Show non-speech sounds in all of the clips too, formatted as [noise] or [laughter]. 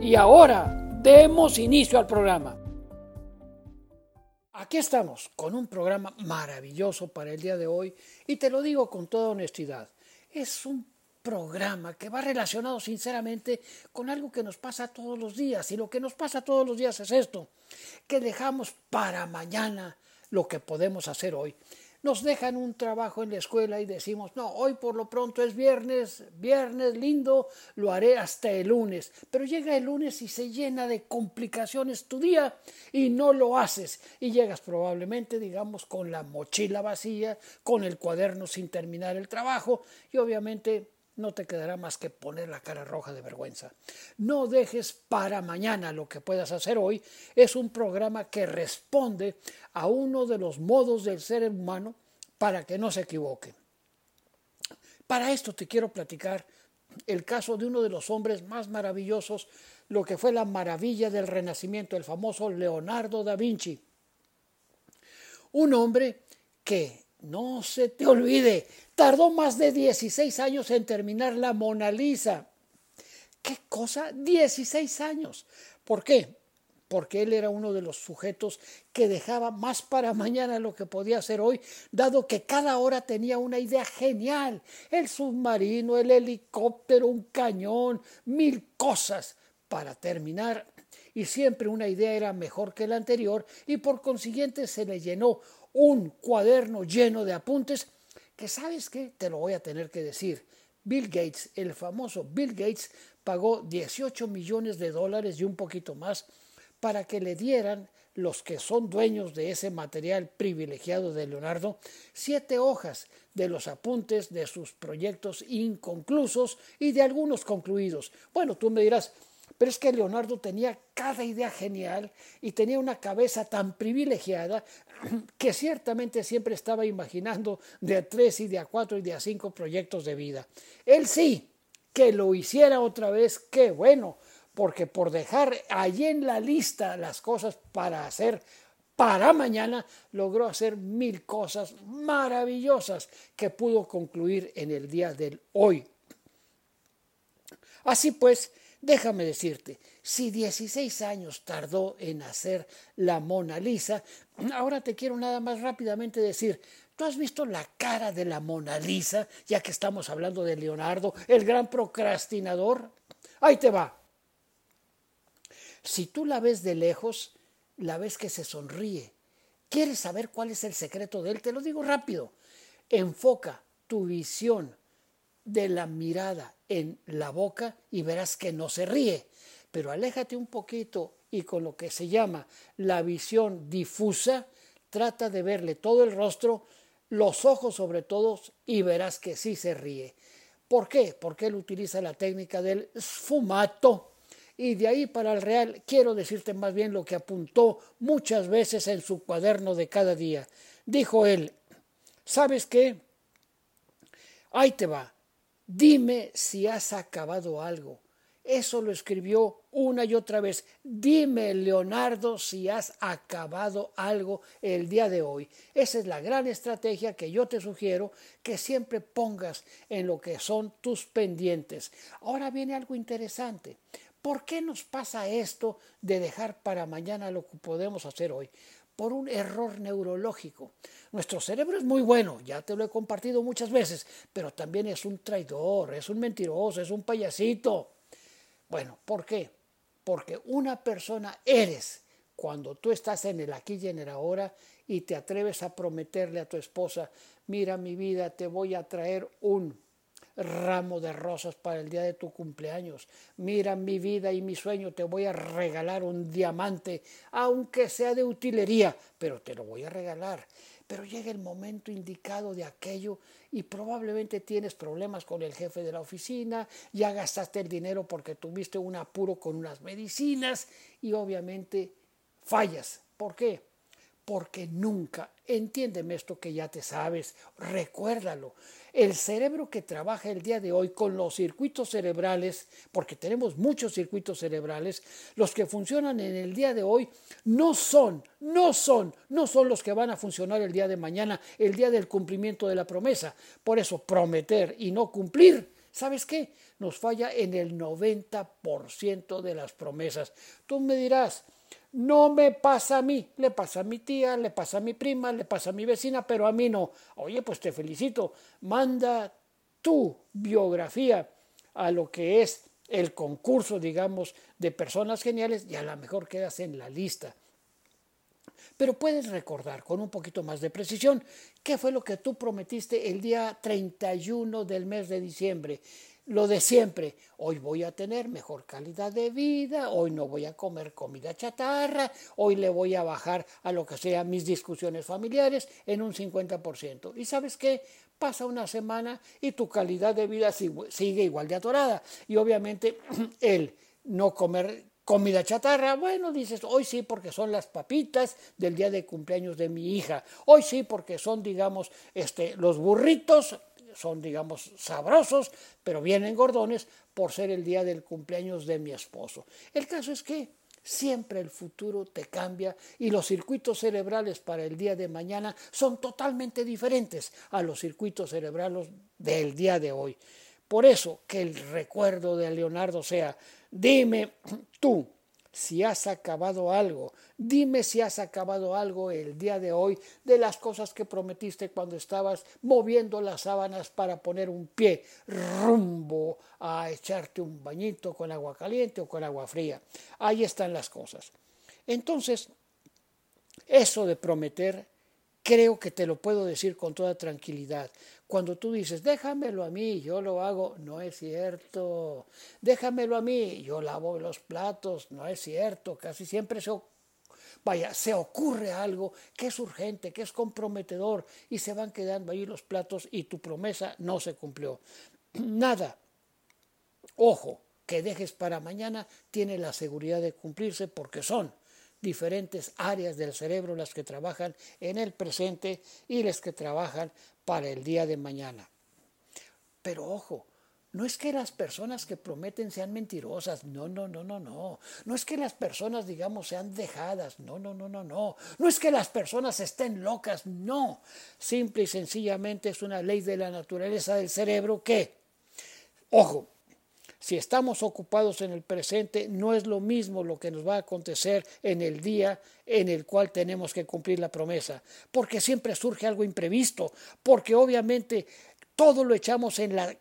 Y ahora demos inicio al programa. Aquí estamos con un programa maravilloso para el día de hoy y te lo digo con toda honestidad. Es un programa que va relacionado sinceramente con algo que nos pasa todos los días y lo que nos pasa todos los días es esto, que dejamos para mañana lo que podemos hacer hoy nos dejan un trabajo en la escuela y decimos, no, hoy por lo pronto es viernes, viernes lindo, lo haré hasta el lunes. Pero llega el lunes y se llena de complicaciones tu día y no lo haces. Y llegas probablemente, digamos, con la mochila vacía, con el cuaderno sin terminar el trabajo y obviamente no te quedará más que poner la cara roja de vergüenza. No dejes para mañana lo que puedas hacer hoy. Es un programa que responde a uno de los modos del ser humano para que no se equivoque. Para esto te quiero platicar el caso de uno de los hombres más maravillosos, lo que fue la maravilla del Renacimiento, el famoso Leonardo da Vinci. Un hombre que no se te olvide, tardó más de 16 años en terminar la Mona Lisa. ¿Qué cosa? 16 años. ¿Por qué? Porque él era uno de los sujetos que dejaba más para mañana lo que podía hacer hoy, dado que cada hora tenía una idea genial. El submarino, el helicóptero, un cañón, mil cosas para terminar y siempre una idea era mejor que la anterior y por consiguiente se le llenó un cuaderno lleno de apuntes que sabes qué, te lo voy a tener que decir. Bill Gates, el famoso Bill Gates, pagó 18 millones de dólares y un poquito más para que le dieran los que son dueños de ese material privilegiado de Leonardo, siete hojas de los apuntes de sus proyectos inconclusos y de algunos concluidos. Bueno, tú me dirás, pero es que Leonardo tenía cada idea genial y tenía una cabeza tan privilegiada [clears throat] que ciertamente siempre estaba imaginando de a tres y de a cuatro y de a cinco proyectos de vida. Él sí, que lo hiciera otra vez, qué bueno, porque por dejar allí en la lista las cosas para hacer para mañana, logró hacer mil cosas maravillosas que pudo concluir en el día del hoy. Así pues, Déjame decirte, si 16 años tardó en hacer la Mona Lisa, [clears throat] ahora te quiero nada más rápidamente decir, ¿tú has visto la cara de la Mona Lisa, ya que estamos hablando de Leonardo, el gran procrastinador? Ahí te va. Si tú la ves de lejos, la ves que se sonríe. ¿Quieres saber cuál es el secreto de él? Te lo digo rápido. Enfoca tu visión de la mirada en la boca y verás que no se ríe. Pero aléjate un poquito y con lo que se llama la visión difusa, trata de verle todo el rostro, los ojos sobre todo, y verás que sí se ríe. ¿Por qué? Porque él utiliza la técnica del sfumato. Y de ahí para el real quiero decirte más bien lo que apuntó muchas veces en su cuaderno de cada día. Dijo él, ¿sabes qué? Ahí te va. Dime si has acabado algo. Eso lo escribió una y otra vez. Dime, Leonardo, si has acabado algo el día de hoy. Esa es la gran estrategia que yo te sugiero que siempre pongas en lo que son tus pendientes. Ahora viene algo interesante. ¿Por qué nos pasa esto de dejar para mañana lo que podemos hacer hoy? Por un error neurológico. Nuestro cerebro es muy bueno, ya te lo he compartido muchas veces, pero también es un traidor, es un mentiroso, es un payasito. Bueno, ¿por qué? porque una persona eres cuando tú estás en el aquí y en el ahora y te atreves a prometerle a tu esposa, mira mi vida, te voy a traer un ramo de rosas para el día de tu cumpleaños. Mira mi vida y mi sueño, te voy a regalar un diamante, aunque sea de utilería, pero te lo voy a regalar. Pero llega el momento indicado de aquello y probablemente tienes problemas con el jefe de la oficina, ya gastaste el dinero porque tuviste un apuro con unas medicinas y obviamente fallas. ¿Por qué? Porque nunca, entiéndeme esto que ya te sabes, recuérdalo, el cerebro que trabaja el día de hoy con los circuitos cerebrales, porque tenemos muchos circuitos cerebrales, los que funcionan en el día de hoy no son, no son, no son los que van a funcionar el día de mañana, el día del cumplimiento de la promesa. Por eso prometer y no cumplir, ¿sabes qué? Nos falla en el 90% de las promesas. Tú me dirás, no me pasa a mí, le pasa a mi tía, le pasa a mi prima, le pasa a mi vecina, pero a mí no. Oye, pues te felicito, manda tu biografía a lo que es el concurso, digamos, de personas geniales y a lo mejor quedas en la lista. Pero puedes recordar con un poquito más de precisión qué fue lo que tú prometiste el día 31 del mes de diciembre lo de siempre. Hoy voy a tener mejor calidad de vida, hoy no voy a comer comida chatarra, hoy le voy a bajar a lo que sea mis discusiones familiares en un 50%. ¿Y sabes qué? Pasa una semana y tu calidad de vida sigue igual de atorada. Y obviamente [clears throat] el no comer comida chatarra, bueno, dices, hoy sí porque son las papitas del día de cumpleaños de mi hija, hoy sí porque son, digamos, este, los burritos son, digamos, sabrosos, pero vienen gordones por ser el día del cumpleaños de mi esposo. El caso es que siempre el futuro te cambia y los circuitos cerebrales para el día de mañana son totalmente diferentes a los circuitos cerebrales del día de hoy. Por eso que el recuerdo de Leonardo sea, dime tú, si has acabado algo. Dime si has acabado algo el día de hoy de las cosas que prometiste cuando estabas moviendo las sábanas para poner un pie rumbo a echarte un bañito con agua caliente o con agua fría. Ahí están las cosas. Entonces, eso de prometer, creo que te lo puedo decir con toda tranquilidad. Cuando tú dices, déjamelo a mí, yo lo hago, no es cierto. Déjamelo a mí, yo lavo los platos, no es cierto. Casi siempre se, vaya, se ocurre algo que es urgente, que es comprometedor y se van quedando ahí los platos y tu promesa no se cumplió. [clears throat] Nada. Ojo, que dejes para mañana tiene la seguridad de cumplirse porque son diferentes áreas del cerebro las que trabajan en el presente y las que trabajan para el día de mañana. Pero ojo, no es que las personas que prometen sean mentirosas, no, no, no, no, no. No es que las personas, digamos, sean dejadas, no, no, no, no, no. No es que las personas estén locas, no. Simple y sencillamente es una ley de la naturaleza del cerebro que, ojo, si estamos ocupados en el presente, no es lo mismo lo que nos va a acontecer en el día en el cual tenemos que cumplir la promesa, porque siempre surge algo imprevisto, porque obviamente todo lo echamos en la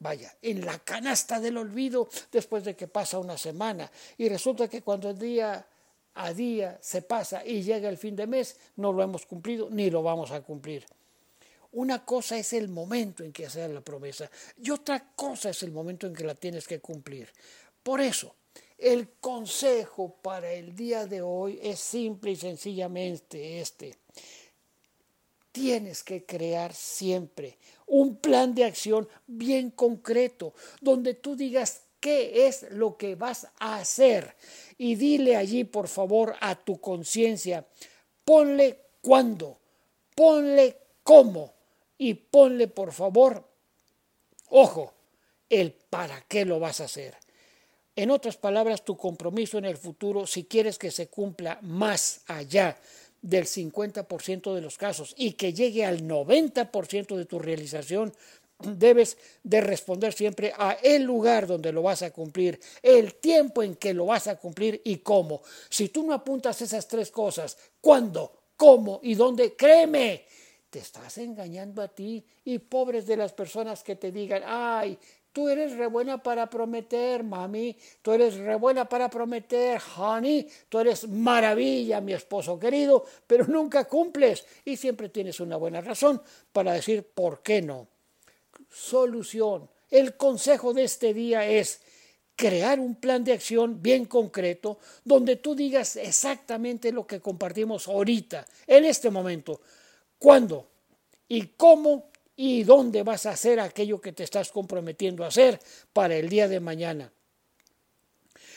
vaya, en la canasta del olvido después de que pasa una semana y resulta que cuando el día a día se pasa y llega el fin de mes, no lo hemos cumplido ni lo vamos a cumplir. Una cosa es el momento en que haces la promesa y otra cosa es el momento en que la tienes que cumplir. Por eso, el consejo para el día de hoy es simple y sencillamente este. Tienes que crear siempre un plan de acción bien concreto, donde tú digas qué es lo que vas a hacer y dile allí, por favor, a tu conciencia, ponle cuándo, ponle cómo y ponle por favor, ojo, el para qué lo vas a hacer. En otras palabras, tu compromiso en el futuro, si quieres que se cumpla más allá del 50% de los casos y que llegue al 90% de tu realización, debes de responder siempre a el lugar donde lo vas a cumplir, el tiempo en que lo vas a cumplir y cómo. Si tú no apuntas esas tres cosas, cuándo, cómo y dónde, créeme, te estás engañando a ti y pobres de las personas que te digan, ay, Tú eres re buena para prometer, mami. Tú eres re buena para prometer, honey. Tú eres maravilla, mi esposo querido, pero nunca cumples. Y siempre tienes una buena razón para decir por qué no. Solución. El consejo de este día es crear un plan de acción bien concreto donde tú digas exactamente lo que compartimos ahorita, en este momento. ¿Cuándo? ¿Y cómo y dónde vas a hacer aquello que te estás comprometiendo a hacer para el día de mañana.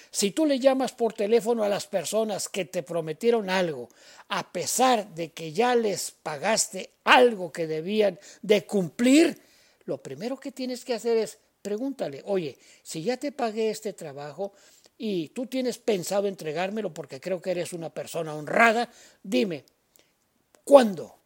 Si tú le llamas por teléfono a las personas que te prometieron algo, a pesar de que ya les pagaste algo que debían de cumplir, lo primero que tienes que hacer es pregúntale, oye, si ya te pagué este trabajo y tú tienes pensado entregármelo porque creo que eres una persona honrada, dime, ¿cuándo?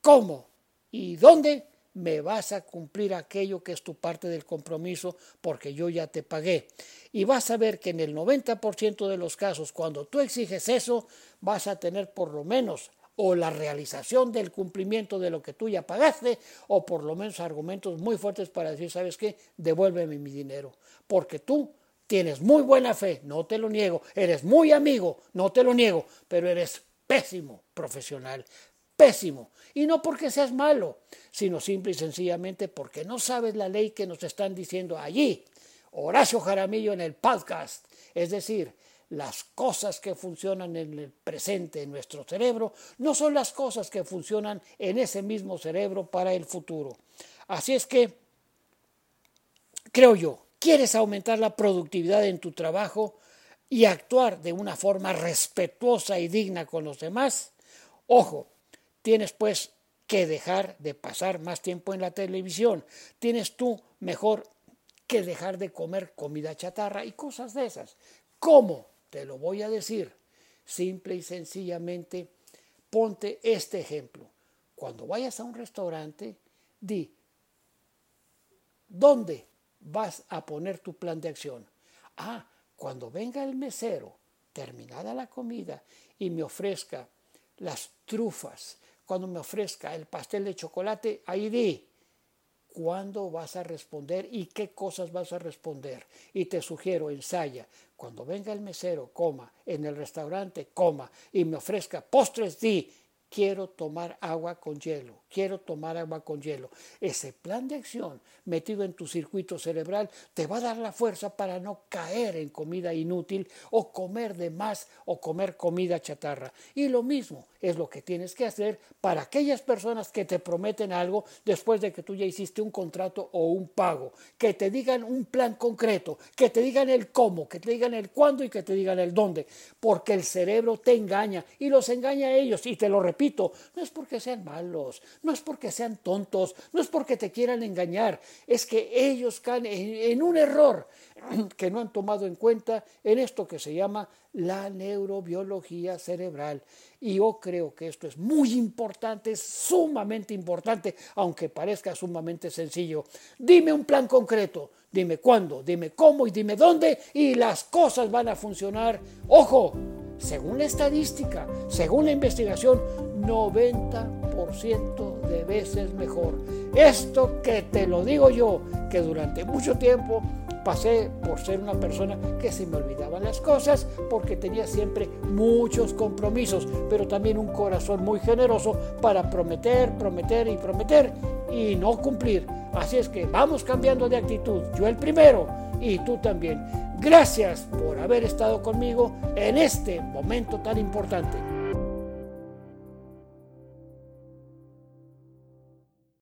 ¿Cómo? ¿Y dónde? me vas a cumplir aquello que es tu parte del compromiso porque yo ya te pagué. Y vas a ver que en el 90% de los casos, cuando tú exiges eso, vas a tener por lo menos o la realización del cumplimiento de lo que tú ya pagaste, o por lo menos argumentos muy fuertes para decir, ¿sabes qué? Devuélveme mi dinero. Porque tú tienes muy buena fe, no te lo niego, eres muy amigo, no te lo niego, pero eres pésimo profesional, pésimo. Y no porque seas malo, sino simple y sencillamente porque no sabes la ley que nos están diciendo allí. Horacio Jaramillo en el podcast. Es decir, las cosas que funcionan en el presente en nuestro cerebro no son las cosas que funcionan en ese mismo cerebro para el futuro. Así es que, creo yo, quieres aumentar la productividad en tu trabajo y actuar de una forma respetuosa y digna con los demás. Ojo, Tienes pues que dejar de pasar más tiempo en la televisión. Tienes tú mejor que dejar de comer comida chatarra y cosas de esas. ¿Cómo? Te lo voy a decir. Simple y sencillamente, ponte este ejemplo. Cuando vayas a un restaurante, di, ¿dónde vas a poner tu plan de acción? Ah, cuando venga el mesero, terminada la comida, y me ofrezca las trufas, cuando me ofrezca el pastel de chocolate, ahí di cuándo vas a responder y qué cosas vas a responder. Y te sugiero, ensaya, cuando venga el mesero, coma, en el restaurante, coma, y me ofrezca postres, di quiero tomar agua con hielo, quiero tomar agua con hielo. Ese plan de acción metido en tu circuito cerebral te va a dar la fuerza para no caer en comida inútil o comer de más o comer comida chatarra. Y lo mismo es lo que tienes que hacer para aquellas personas que te prometen algo después de que tú ya hiciste un contrato o un pago, que te digan un plan concreto, que te digan el cómo, que te digan el cuándo y que te digan el dónde, porque el cerebro te engaña y los engaña a ellos y te lo repito repito, no es porque sean malos, no es porque sean tontos, no es porque te quieran engañar, es que ellos caen en, un error [clears throat] que no han tomado en cuenta en esto que se llama la neurobiología cerebral. Y yo creo que esto es muy importante, sumamente importante, aunque parezca sumamente sencillo. Dime un plan concreto, dime cuándo, dime cómo y dime dónde y las cosas van a funcionar. Ojo, según la estadística, según la investigación, 90% de veces mejor. Esto que te lo digo yo, que durante mucho tiempo pasé por ser una persona que se me olvidaban las cosas porque tenía siempre muchos compromisos, pero también un corazón muy generoso para prometer, prometer y prometer y no cumplir. Así es que vamos cambiando de actitud. Yo el primero y tú también. Gracias por haber estado conmigo en este momento tan importante.